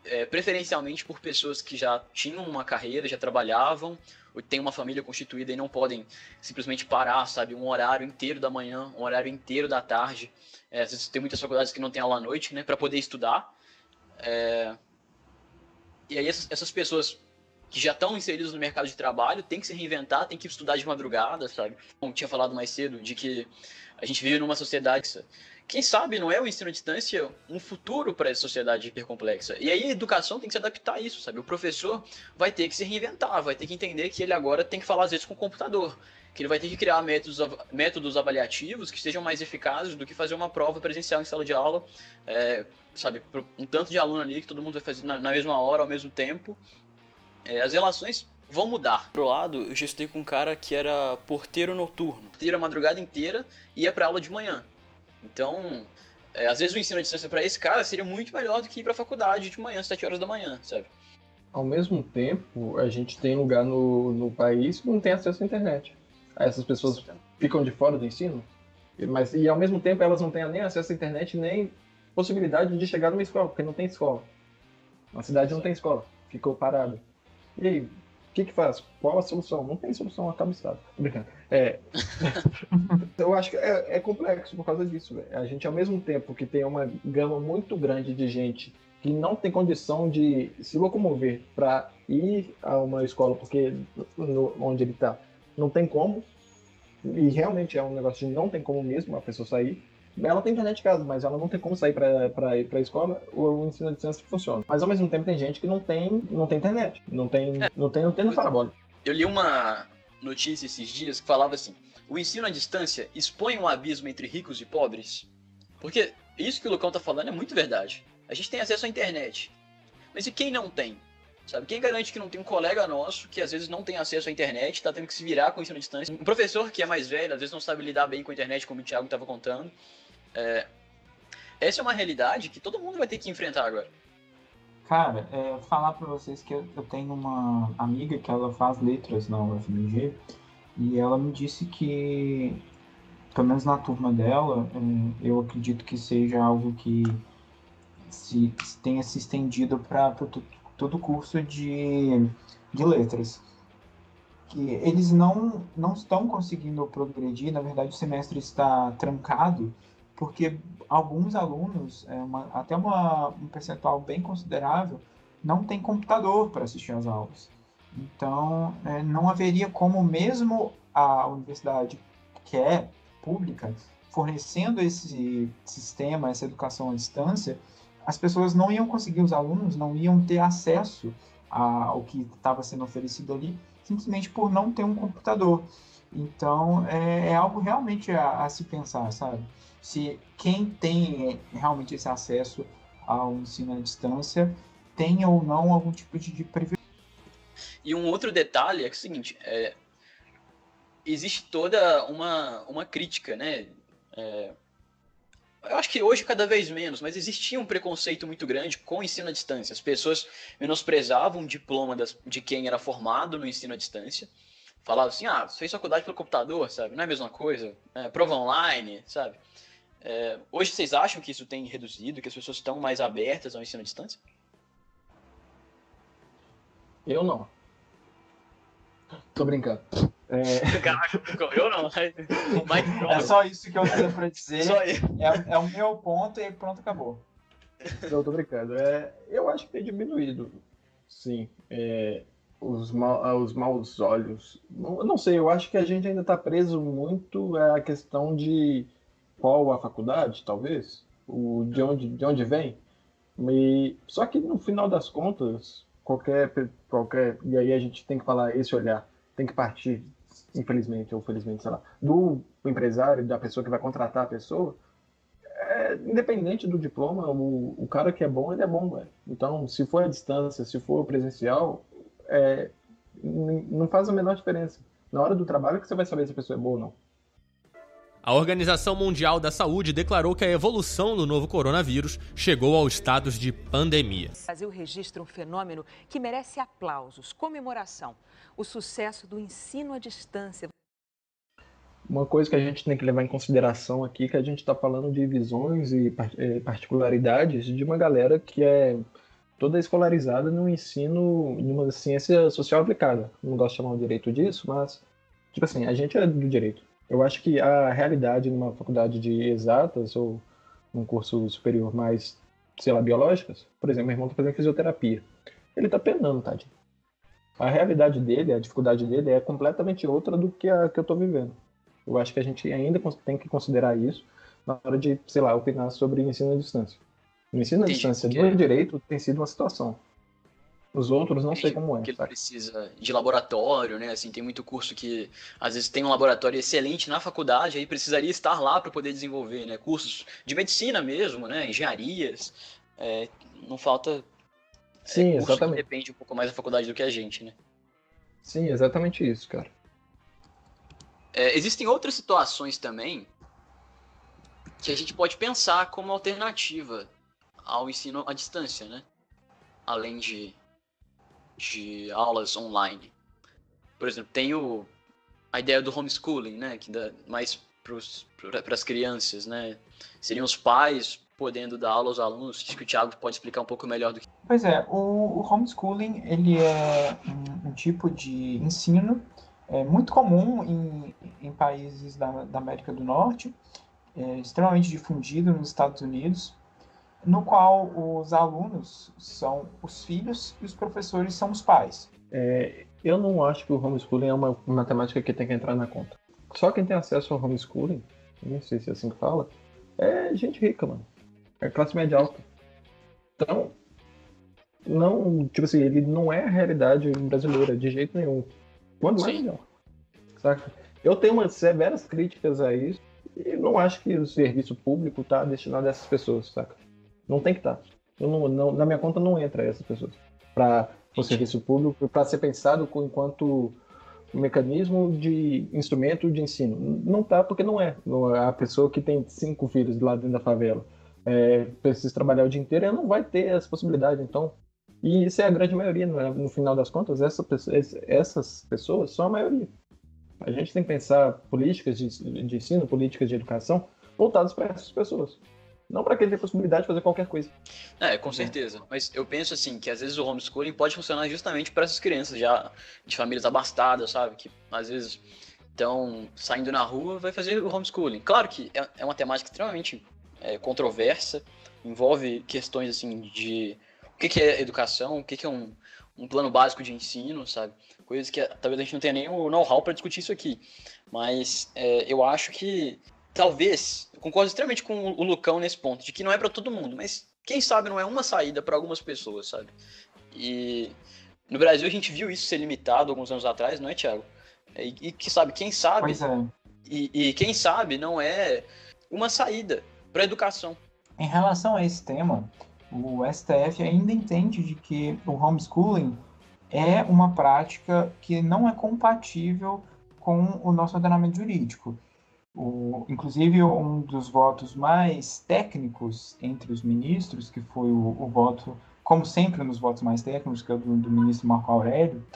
é, preferencialmente por pessoas que já tinham uma carreira, já trabalhavam, têm uma família constituída e não podem simplesmente parar, sabe, um horário inteiro da manhã, um horário inteiro da tarde. É, às vezes tem muitas faculdades que não tem aula à noite, né, para poder estudar. É... E aí essas, essas pessoas que já estão inseridos no mercado de trabalho, tem que se reinventar, tem que estudar de madrugada, sabe? Como tinha falado mais cedo, de que a gente vive numa sociedade. Quem sabe não é o ensino à distância um futuro para essa sociedade hipercomplexa? E aí a educação tem que se adaptar a isso, sabe? O professor vai ter que se reinventar, vai ter que entender que ele agora tem que falar às vezes com o computador, que ele vai ter que criar métodos, métodos avaliativos que sejam mais eficazes do que fazer uma prova presencial em sala de aula, é, sabe? Um tanto de aluno ali que todo mundo vai fazer na, na mesma hora, ao mesmo tempo, é, as relações vão mudar. Pro lado, eu já estudei com um cara que era porteiro noturno. Porteiro a madrugada inteira e ia pra aula de manhã. Então, é, às vezes o ensino à distância para esse cara seria muito melhor do que ir pra faculdade de manhã, 7 horas da manhã, sabe? Ao mesmo tempo, a gente tem lugar no, no país que não tem acesso à internet. Essas pessoas ficam de fora do ensino, mas e ao mesmo tempo elas não têm nem acesso à internet nem possibilidade de chegar numa escola, porque não tem escola. A cidade não tem escola, ficou parada. E aí, O que que faz? Qual a solução? Não tem solução, acaba estado. Tô brincando. É, eu acho que é, é, complexo por causa disso. A gente, ao mesmo tempo que tem uma gama muito grande de gente que não tem condição de se locomover para ir a uma escola, porque no, onde ele está não tem como, e realmente é um negócio de não tem como mesmo a pessoa sair. Ela tem internet em casa, mas ela não tem como sair para ir para a escola, o ensino à distância funciona. Mas ao mesmo tempo tem gente que não tem, não tem internet, não tem, é. não tem antena parabólica. Eu li uma notícia esses dias que falava assim: o ensino à distância expõe um abismo entre ricos e pobres. Porque isso que o Lucão tá falando é muito verdade. A gente tem acesso à internet. Mas e quem não tem? Sabe? Quem garante que não tem um colega nosso que às vezes não tem acesso à internet, está tendo que se virar com o ensino à distância? Um professor que é mais velho, às vezes não sabe lidar bem com a internet, como o Thiago estava contando. É... Essa é uma realidade que todo mundo vai ter que enfrentar agora. Cara, é, falar para vocês que eu, eu, tenho uma amiga que ela faz letras na UFMG e ela me disse que, pelo menos na turma dela, é, eu acredito que seja algo que se, se tenha se estendido para todo o curso de, de letras. Que eles não, não estão conseguindo progredir, na verdade o semestre está trancado, porque alguns alunos, é uma, até uma, um percentual bem considerável, não tem computador para assistir às aulas. Então, é, não haveria como, mesmo a universidade que é pública, fornecendo esse sistema, essa educação à distância, as pessoas não iam conseguir, os alunos não iam ter acesso ao que estava sendo oferecido ali, simplesmente por não ter um computador. Então, é, é algo realmente a, a, se pensar, sabe? Se quem tem realmente esse acesso ao ensino à distância tem ou não algum tipo de, de privilégio. E um outro detalhe é, é o seguinte, é, existe toda uma, uma crítica, né? É, eu acho que hoje cada vez menos, mas existia um preconceito muito grande com o ensino à distância. As pessoas menosprezavam o diploma das, de quem era formado no ensino à distância. Falavam assim, ah, fez faculdade pelo computador, sabe? Não é a mesma coisa. É, prova online, sabe? É, hoje vocês acham que isso tem reduzido, que as pessoas estão mais abertas ao ensino à distância? Eu não. Tô brincando. É... Caraca, eu não. Mas, é só isso que eu tenho pra dizer. É, é, o meu ponto e pronto, acabou. Não, tô brincando. É, eu acho que tem diminuído, sim. É, os, mal, os maus olhos. Não, não sei, eu acho que a gente ainda tá preso muito à questão de qual a faculdade, talvez, o, de, onde, de onde vem. E, só que no final das contas, qualquer, qualquer. E aí a gente tem que falar esse olhar, tem que partir infelizmente ou felizmente, sei lá, do empresário, da pessoa que vai contratar a pessoa, é, independente do diploma, o, o cara que é bom, ele é bom, velho. Então, se for à distância, se for presencial, é, não faz a menor diferença. Na hora do trabalho que você vai saber se a pessoa é boa ou não. A Organização Mundial da Saúde declarou que a evolução do novo coronavírus chegou aos estados de pandemia. O Brasil registra um fenômeno que merece aplausos, comemoração: o sucesso do ensino à distância. Uma coisa que a gente tem que levar em consideração aqui é que a gente está falando de visões e eh, particularidades de uma galera que é toda escolarizada no ensino, numa ciência social aplicada. Não gosto de chamar o direito disso, mas, tipo assim, a gente é do direito. Eu acho que a realidade numa faculdade de exatas ou num curso superior mais, sei lá, biológicas, por exemplo, meu irmão está fazendo fisioterapia. Ele está penando, tadinho. A realidade dele, a dificuldade dele é completamente outra do que a que eu estou vivendo. Eu acho que a gente ainda tem que considerar isso na hora de, sei lá, opinar sobre ensino à distância. O ensino à distância do direito tem sido uma situação. Os outros não sei como é. Que ele precisa de laboratório, né? Assim, tem muito curso que às vezes tem um laboratório excelente na faculdade, aí precisaria estar lá para poder desenvolver, né? Cursos de medicina mesmo, né? Engenharias. É, não falta. É, Sim, é, exatamente. depende um pouco mais da faculdade do que a gente, né? Sim, exatamente isso, cara. É, existem outras situações também que a gente pode pensar como alternativa ao ensino à distância, né? Além de de aulas online. Por exemplo, tem o, a ideia do homeschooling, né, que dá mais para as crianças, né? Seriam os pais podendo dar aula aos alunos, que o Thiago pode explicar um pouco melhor do que. Pois é, o, o homeschooling ele é um, um tipo de ensino é, muito comum em, em países da, da, América do Norte, é, extremamente difundido nos Estados Unidos, no qual os alunos são os filhos e os professores são os pais. É, eu não acho que o homeschooling é uma matemática que tem que entrar na conta. Só quem tem acesso ao homeschooling, não sei se é assim que fala, é gente rica, mano. É classe média alta. Então, não, tipo assim, ele não é a realidade brasileira de jeito nenhum. Quanto mais melhor. Saca? Eu tenho umas severas críticas a isso e não acho que o serviço público está destinado a essas pessoas, saca? Não tem que estar. Tá. Não, não, na minha conta não entra essas pessoas. Para o serviço público, para ser pensado enquanto mecanismo de instrumento de ensino. Não tá porque não é. A pessoa que tem cinco filhos lá dentro da favela é, precisa trabalhar o dia inteiro, ela não vai ter essa possibilidade. Então, e isso é a grande maioria, né? no final das contas, essa, essas pessoas são a maioria. A gente tem que pensar políticas de, de ensino, políticas de educação voltadas para essas pessoas. Não para quem tem possibilidade de fazer qualquer coisa. É, com certeza. Mas eu penso assim, que às vezes o homeschooling pode funcionar justamente para essas crianças já de famílias abastadas, sabe? Que às vezes estão saindo na rua, vai fazer o homeschooling. Claro que é, é uma temática extremamente é, controversa, envolve questões assim de que, que é educação, o que, que é um, um plano básico de ensino, sabe? Coisas que talvez a gente não tenha nem o know-how para discutir isso aqui. Mas é, eu acho que talvez, eu concordo extremamente com o Lucão nesse ponto, de que não é para todo mundo, mas quem sabe não é uma saída para algumas pessoas, sabe? E no Brasil a gente viu isso ser limitado alguns anos atrás, não é, Thiago? E, e que sabe, quem sabe. É. E, e quem sabe não é uma saída para a educação. Em relação a esse tema, o STF ainda entende de que o homeschooling é uma prática que não é compatível com o nosso ordenamento jurídico. O, inclusive, um dos votos mais técnicos entre os ministros, que foi o, o voto, como sempre nos votos mais técnicos, que é o do, do ministro Marco Aurélio,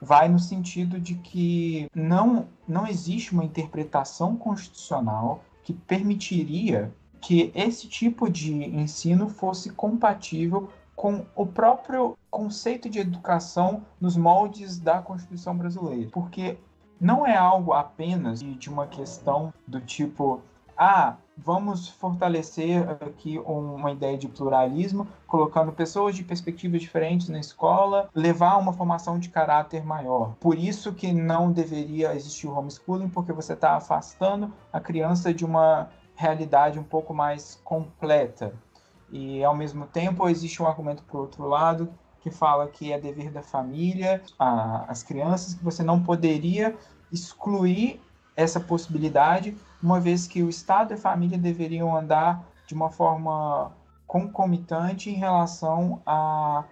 vai no sentido de que não, não existe uma interpretação constitucional que permitiria que esse tipo de ensino fosse compatível com o próprio conceito de educação nos moldes da Constituição brasileira. Porque não é algo apenas de uma questão do tipo, ah, vamos fortalecer aqui uma ideia de pluralismo, colocando pessoas de perspectivas diferentes na escola, levar uma formação de caráter maior. Por isso que não deveria existir homeschooling, porque você está afastando a criança de uma realidade um pouco mais completa. E ao mesmo tempo existe um argumento por outro lado que fala que é dever da família, a, as crianças, que você não poderia excluir essa possibilidade, uma vez que o Estado e a família deveriam andar de uma forma concomitante em relação a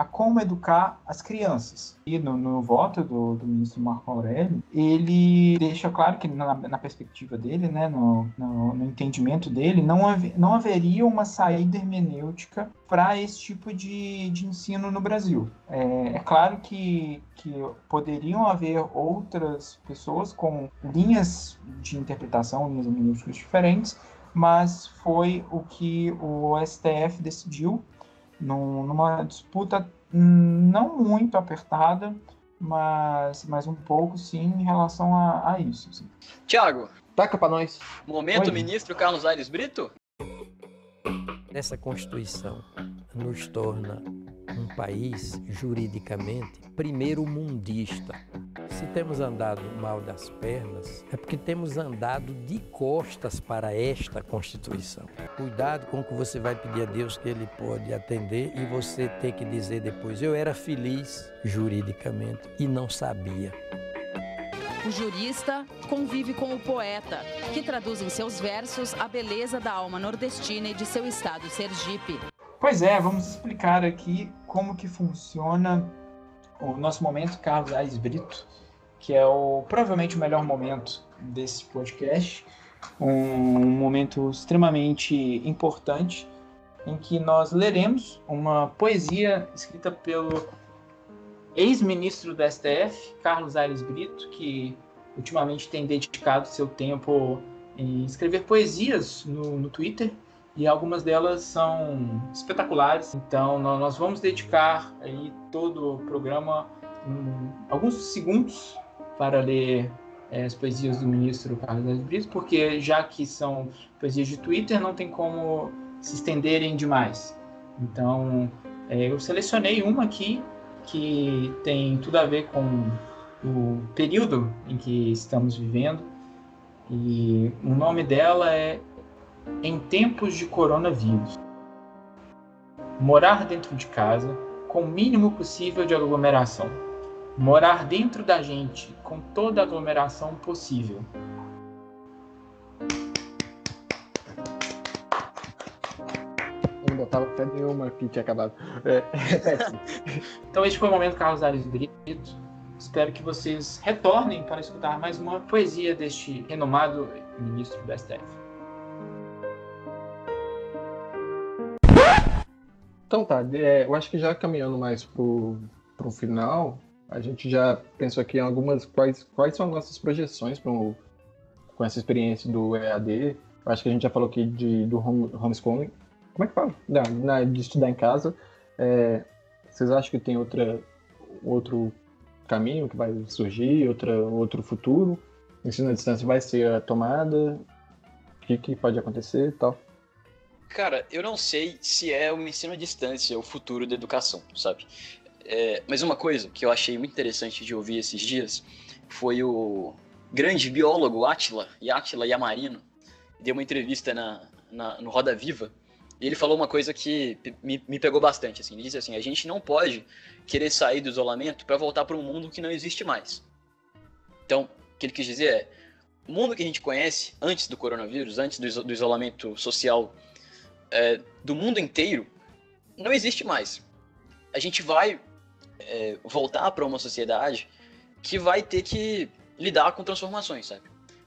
a como educar as crianças. E no, no voto do, do, ministro Marco Aurélio, ele deixa claro que, na, na perspectiva dele, né, no, no, no, entendimento dele, não, não haveria uma saída hermenêutica para esse tipo de, de ensino no Brasil. É, é claro que, que poderiam haver outras pessoas com linhas de interpretação, linhas hermenêuticas diferentes, mas foi o que o STF decidiu num, numa disputa não muito apertada, mas, mas um pouco sim em relação a, a isso. Sim. Tiago, taca para nós. Momento, Oi. ministro Carlos Aires Brito? Essa Constituição nos torna um país juridicamente primeiro mundista. Se temos andado mal das pernas, é porque temos andado de costas para esta Constituição. Cuidado com o que você vai pedir a Deus que Ele pode atender e você ter que dizer depois: eu era feliz juridicamente e não sabia. O jurista convive com o poeta, que traduz em seus versos a beleza da alma nordestina e de seu estado Sergipe. Pois é, vamos explicar aqui como que funciona o nosso momento Carlos Aires Brito, que é o provavelmente o melhor momento desse podcast, um momento extremamente importante em que nós leremos uma poesia escrita pelo ex-ministro do STF, Carlos Aires Brito, que ultimamente tem dedicado seu tempo em escrever poesias no, no Twitter e algumas delas são espetaculares. Então nós vamos dedicar aí todo o programa um, alguns segundos para ler é, as poesias do ministro Carlos Brito, porque já que são poesias de Twitter, não tem como se estenderem demais. Então, é, eu selecionei uma aqui que tem tudo a ver com o período em que estamos vivendo. E o nome dela é Em Tempos de Coronavírus. Morar dentro de casa com o mínimo possível de aglomeração. Morar dentro da gente com toda a aglomeração possível. Eu botava fé nenhuma que tinha acabado. É. Então este foi o momento Carlos Ares Brito. Espero que vocês retornem para escutar mais uma poesia deste renomado ministro do STF. Então tá, é, eu acho que já caminhando mais pro, pro final, a gente já pensou aqui em algumas. Quais, quais são as nossas projeções pro, com essa experiência do EAD? Eu acho que a gente já falou aqui de, do home, homeschooling. Como é que fala? Da, na, de estudar em casa. É, vocês acham que tem outra, outro caminho que vai surgir, outra, outro futuro? Ensino à distância vai ser a tomada? O que, que pode acontecer e tal? Cara, eu não sei se é o ensino à distância o futuro da educação, sabe? É, mas uma coisa que eu achei muito interessante de ouvir esses dias foi o grande biólogo Atila, Atila Yamarino, deu uma entrevista na, na, no Roda Viva e ele falou uma coisa que me, me pegou bastante. Assim. Ele disse assim: a gente não pode querer sair do isolamento para voltar para um mundo que não existe mais. Então, o que ele quis dizer é: o mundo que a gente conhece antes do coronavírus, antes do, do isolamento social é, do mundo inteiro, não existe mais. A gente vai é, voltar para uma sociedade que vai ter que lidar com transformações, sabe?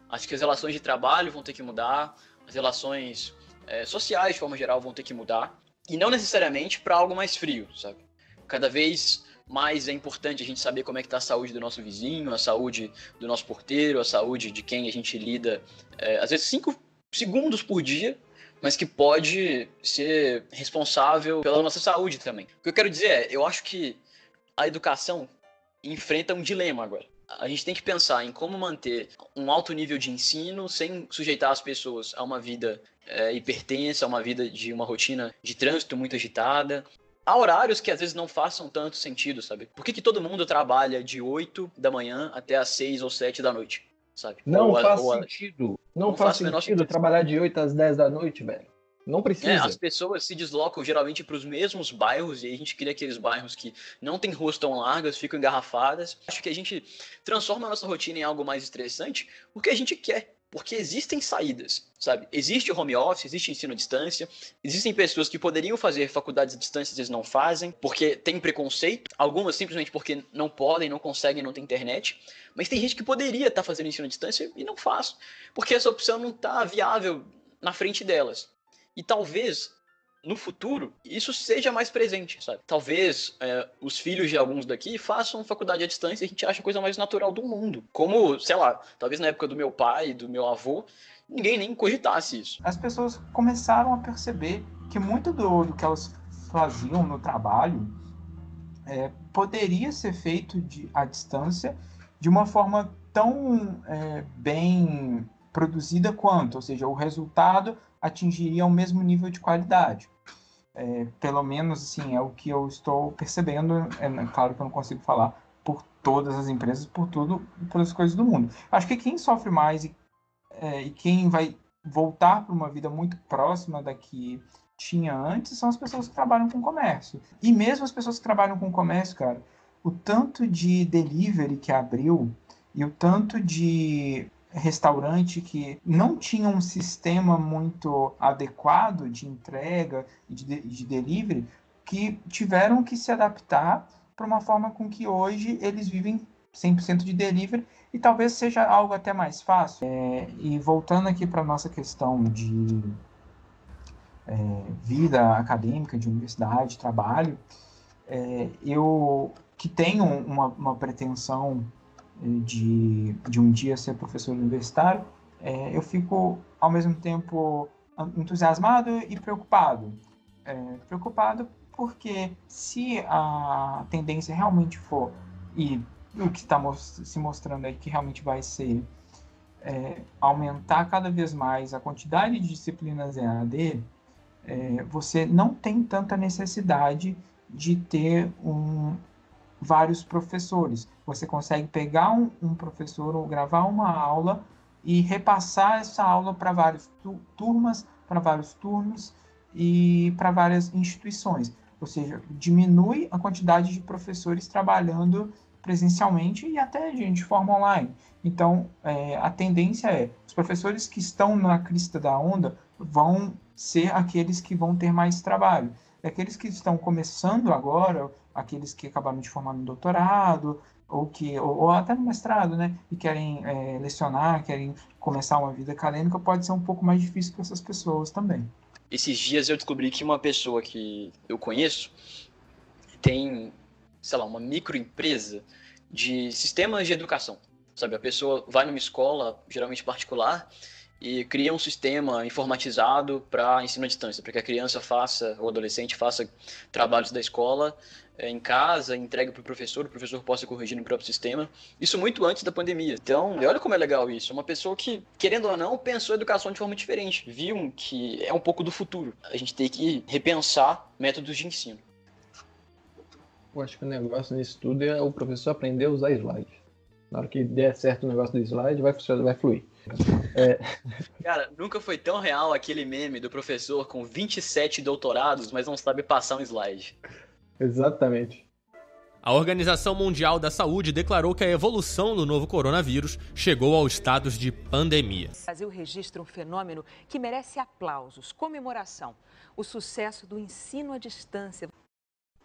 Acho que as relações de trabalho vão ter que mudar, as relações é, sociais, de forma geral, vão ter que mudar. E não necessariamente para algo mais frio, sabe? Cada vez mais é importante a gente saber como é que está a saúde do nosso vizinho, a saúde do nosso porteiro, a saúde de quem a gente lida, é, às vezes cinco segundos por dia, mas que pode ser responsável pela nossa saúde também. O que eu quero dizer é, eu acho que a educação enfrenta um dilema agora. A gente tem que pensar em como manter um alto nível de ensino sem sujeitar as pessoas a uma vida é, hipertensa, a uma vida de uma rotina de trânsito muito agitada. Há horários que às vezes não façam tanto sentido, sabe? Por que, que todo mundo trabalha de 8 da manhã até as 6 ou 7 da noite? Sabe? Não Ou faz ou sentido. Não, Não faz faz sentido trabalhar de 8 às 10 da noite, velho. Não precisa. É, as pessoas se deslocam geralmente para os mesmos bairros e a gente cria aqueles bairros que não tem ruas tão largas, ficam engarrafadas. Acho que a gente transforma a nossa rotina em algo mais estressante porque a gente quer. Porque existem saídas, sabe? Existe home office, existe ensino à distância, existem pessoas que poderiam fazer faculdades à distância eles não fazem, porque tem preconceito, algumas simplesmente porque não podem, não conseguem, não tem internet, mas tem gente que poderia estar fazendo ensino à distância e não faz, porque essa opção não está viável na frente delas. E talvez no futuro isso seja mais presente, sabe? Talvez é, os filhos de alguns daqui façam faculdade à distância e a gente acha a coisa mais natural do mundo. Como, sei lá, talvez na época do meu pai, do meu avô, ninguém nem cogitasse isso. As pessoas começaram a perceber que muito do, do que elas faziam no trabalho é, poderia ser feito de, à distância de uma forma tão é, bem produzida quanto, ou seja, o resultado atingiria o mesmo nível de qualidade. É, pelo menos, assim, é o que eu estou percebendo. É né, claro que eu não consigo falar por todas as empresas, por tudo, por as coisas do mundo. Acho que quem sofre mais e, é, e quem vai voltar para uma vida muito próxima da que tinha antes são as pessoas que trabalham com comércio. E mesmo as pessoas que trabalham com comércio, cara, o tanto de delivery que abriu e o tanto de restaurante que não tinha um sistema muito adequado de entrega e de, de delivery, que tiveram que se adaptar para uma forma com que hoje eles vivem 100% de delivery e talvez seja algo até mais fácil. É, e voltando aqui para a nossa questão de é, vida acadêmica, de universidade, trabalho, é, eu que tenho uma, uma pretensão de, de um dia ser professor universitário, é, eu fico ao mesmo tempo entusiasmado e preocupado. É, preocupado porque se a tendência realmente for e o que está se mostrando aí que realmente vai ser é, aumentar cada vez mais a quantidade de disciplinas EAD, é, você não tem tanta necessidade de ter um, vários professores. Você consegue pegar um, um professor ou gravar uma aula e repassar essa aula para várias tu, turmas, para vários turnos e para várias instituições. Ou seja, diminui a quantidade de professores trabalhando presencialmente e até de forma online. Então, é, a tendência é os professores que estão na crista da onda vão ser aqueles que vão ter mais trabalho. E aqueles que estão começando agora, aqueles que acabaram de formar no doutorado, ou que ou, ou até no mestrado, né, e querem é, lecionar, querem começar uma vida acadêmica, pode ser um pouco mais difícil para essas pessoas também. Esses dias eu descobri que uma pessoa que eu conheço tem, sei lá, uma microempresa de sistemas de educação. Sabe, a pessoa vai numa escola, geralmente particular, e cria um sistema informatizado para ensino à distância, para que a criança faça, ou adolescente faça trabalhos da escola é, em casa, entregue para o professor, o professor possa corrigir no próprio sistema. Isso muito antes da pandemia. Então, olha como é legal isso. É uma pessoa que, querendo ou não, pensou a educação de forma diferente. Viu que é um pouco do futuro. A gente tem que repensar métodos de ensino. Eu acho que o negócio nisso tudo é o professor aprender a usar slide. Na hora que der certo o negócio do slide, vai, vai fluir. É... Cara, nunca foi tão real aquele meme do professor com 27 doutorados, mas não sabe passar um slide. Exatamente. A Organização Mundial da Saúde declarou que a evolução do novo coronavírus chegou aos estados de pandemia. O Brasil registra um fenômeno que merece aplausos, comemoração: o sucesso do ensino à distância.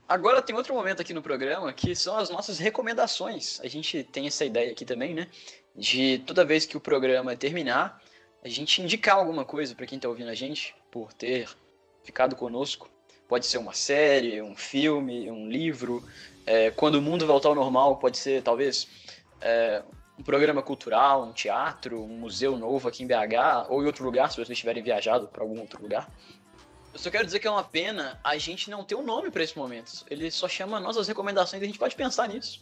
Agora tem outro momento aqui no programa que são as nossas recomendações. A gente tem essa ideia aqui também, né? De toda vez que o programa terminar, a gente indicar alguma coisa para quem está ouvindo a gente, por ter ficado conosco. Pode ser uma série, um filme, um livro. É, quando o mundo voltar ao normal, pode ser talvez é, um programa cultural, um teatro, um museu novo aqui em BH ou em outro lugar, se vocês tiverem viajado para algum outro lugar. Eu só quero dizer que é uma pena a gente não ter um nome para esse momento. Ele só chama nossas recomendações e a gente pode pensar nisso.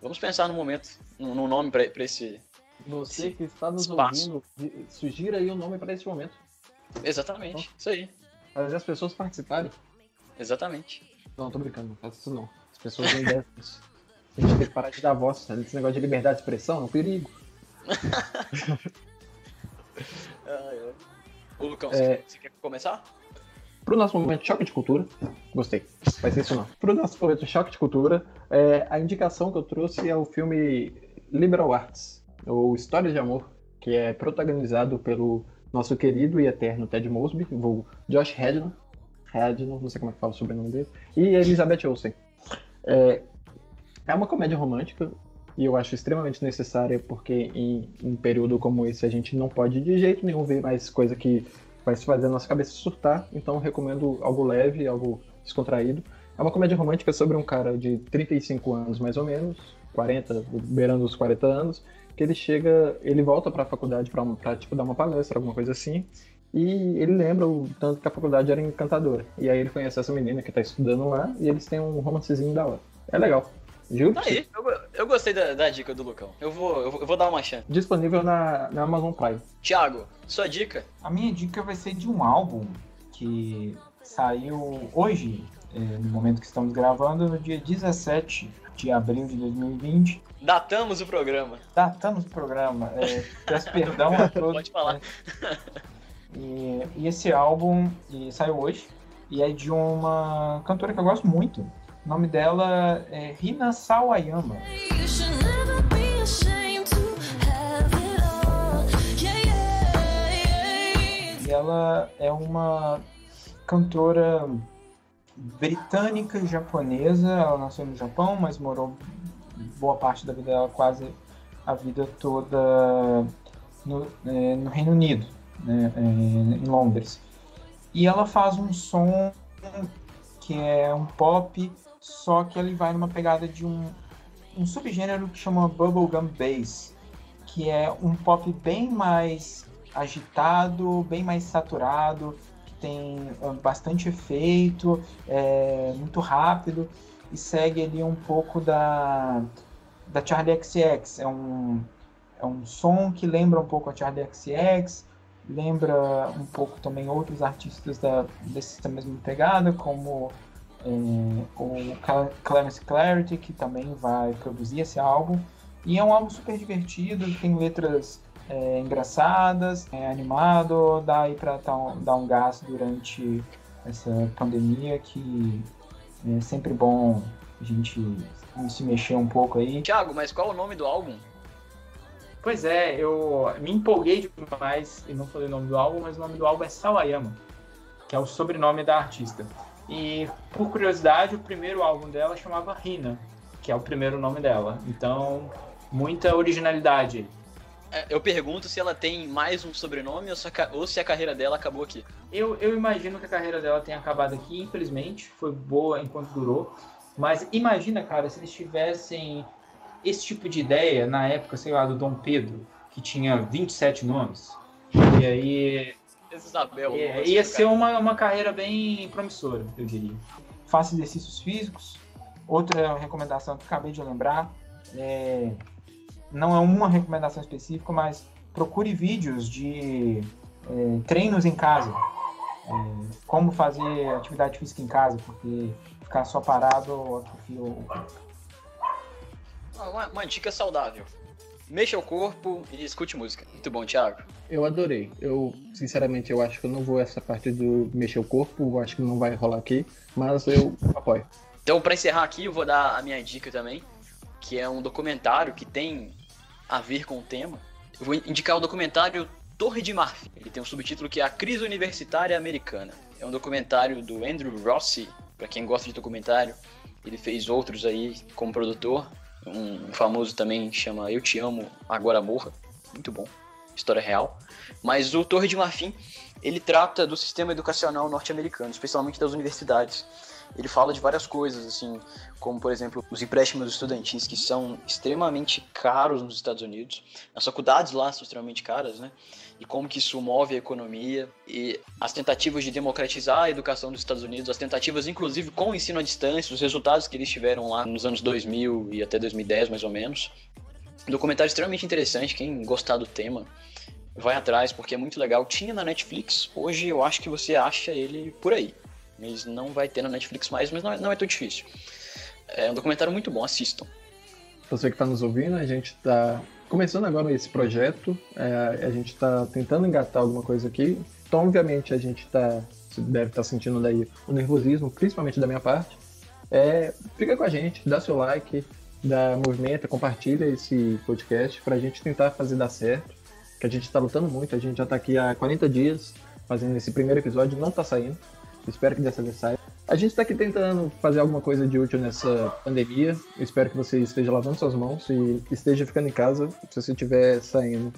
Vamos pensar no momento, num nome para esse. Você esse que está nos espaço. ouvindo, sugira aí um nome para esse momento. Exatamente, então, isso aí. Fazer as pessoas participarem. Exatamente. Não, tô brincando, não faça isso não. As pessoas não devem. A gente tem que parar de dar voz, sabe? Esse negócio de liberdade de expressão é um perigo. ah, Ô, Lucão, é... você quer começar? Pro nosso momento choque de cultura, gostei, vai ser isso não. Pro nosso momento choque de cultura, é, a indicação que eu trouxe é o filme Liberal Arts, ou História de Amor, que é protagonizado pelo nosso querido e eterno Ted Mosby, o Josh Hedman, Hadno, não sei como é que fala o sobrenome dele, e Elizabeth Olsen. É, é uma comédia romântica e eu acho extremamente necessária porque em um período como esse a gente não pode de jeito nenhum ver mais coisa que vai se fazer a nossa cabeça surtar, então recomendo algo leve, algo descontraído. É uma comédia romântica sobre um cara de 35 anos mais ou menos, 40, beirando os 40 anos, que ele chega, ele volta para a faculdade para tipo dar uma palestra, alguma coisa assim, e ele lembra o tanto que a faculdade era encantadora. E aí ele conhece essa menina que tá estudando lá e eles têm um romancezinho da hora. É legal. Juro? Tá aí, eu, eu gostei da, da, dica do Lucão. Eu vou, eu vou, dar uma chance. Disponível na, na Amazon Prime. Thiago, sua dica? A minha dica vai ser de um álbum que saiu hoje, é, no momento que estamos gravando, no dia 17 de abril de 2020. Datamos o programa. Datamos o programa. É, peço perdão a todos. Pode falar. É, e, e esse álbum e saiu hoje e é de uma cantora que eu gosto muito. O nome dela é Rina Sawayama. E ela é uma cantora britânica e japonesa. Ela nasceu no Japão, mas morou boa parte da vida dela, quase a vida toda no, é, no Reino Unido né, é, em Londres. E ela faz um som que é um pop, só que ele vai numa pegada de um, um subgênero que chama Bubblegum Bass, que é um pop bem mais agitado, bem mais saturado, que tem ah, bastante efeito, é muito rápido e segue ali um pouco da da Charlie XX. É um, é um som que lembra um pouco a Charlie XX, lembra um pouco também outros artistas da, dessa mesma pegada, como é, o Clarence Clarity, que também vai produzir esse álbum. E é um álbum super divertido, tem letras é, engraçadas, é animado, dá aí pra dar um, dar um gás durante essa pandemia que é sempre bom a gente se mexer um pouco aí. Thiago, mas qual é o nome do álbum? Pois é, eu me empolguei demais e não falei o nome do álbum, mas o nome do álbum é Sawayama, que é o sobrenome da artista. E por curiosidade, o primeiro álbum dela chamava Rina, que é o primeiro nome dela. Então, muita originalidade. É, eu pergunto se ela tem mais um sobrenome ou se a carreira dela acabou aqui. Eu, eu imagino que a carreira dela tenha acabado aqui, infelizmente. Foi boa enquanto durou. Mas imagina, cara, se eles tivessem esse tipo de ideia na época, sei lá, do Dom Pedro, que tinha 27 nomes. E aí. Isabel. É, ia ser uma, uma carreira bem promissora, eu diria. Faça exercícios físicos. Outra recomendação que acabei de lembrar é, não é uma recomendação específica, mas procure vídeos de é, treinos em casa. É, como fazer atividade física em casa, porque ficar só parado atrofia o corpo. Uma, uma dica saudável. Mexa o corpo e escute música. Muito bom, Thiago. Eu adorei. Eu, sinceramente, eu acho que eu não vou essa parte do mexer o corpo, eu acho que não vai rolar aqui, mas eu apoio. Então, para encerrar aqui, eu vou dar a minha dica também, que é um documentário que tem a ver com o tema. Eu vou indicar o documentário Torre de Marfim. Ele tem um subtítulo que é A Crise Universitária Americana. É um documentário do Andrew Rossi, para quem gosta de documentário. Ele fez outros aí como produtor. Um famoso também chama Eu Te Amo, Agora Morra. Muito bom. História real. Mas o Torre de Marfim, ele trata do sistema educacional norte-americano, especialmente das universidades. Ele fala de várias coisas, assim, como, por exemplo, os empréstimos estudantis, que são extremamente caros nos Estados Unidos. As faculdades lá são extremamente caras, né? E como que isso move a economia e as tentativas de democratizar a educação dos Estados Unidos, as tentativas, inclusive, com o ensino à distância, os resultados que eles tiveram lá nos anos 2000 e até 2010, mais ou menos. Um documentário extremamente interessante, quem gostar do tema, vai atrás, porque é muito legal. Tinha na Netflix, hoje eu acho que você acha ele por aí. Mas não vai ter na Netflix mais, mas não é, não é tão difícil. É um documentário muito bom, assistam. Você que está nos ouvindo, a gente está começando agora esse projeto, é, a gente está tentando engatar alguma coisa aqui. Então, obviamente, a gente tá, deve estar tá sentindo daí o nervosismo, principalmente da minha parte. É, fica com a gente, dá seu like, dá movimento, compartilha esse podcast para a gente tentar fazer dar certo. Que a gente está lutando muito, a gente já está aqui há 40 dias fazendo esse primeiro episódio, não está saindo. Espero que dessa vez saia. A gente está aqui tentando fazer alguma coisa de útil nessa pandemia. Eu espero que você esteja lavando suas mãos e esteja ficando em casa. Se você estiver saindo,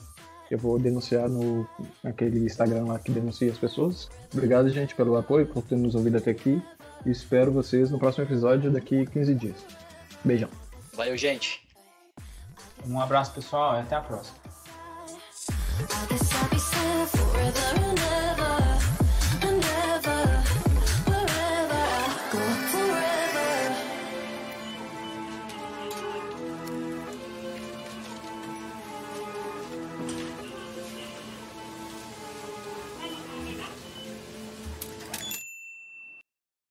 eu vou denunciar no naquele Instagram lá que denuncia as pessoas. Obrigado, gente, pelo apoio, por ter nos ouvido até aqui. E espero vocês no próximo episódio daqui 15 dias. Beijão. Valeu, gente. Um abraço, pessoal, e até a próxima.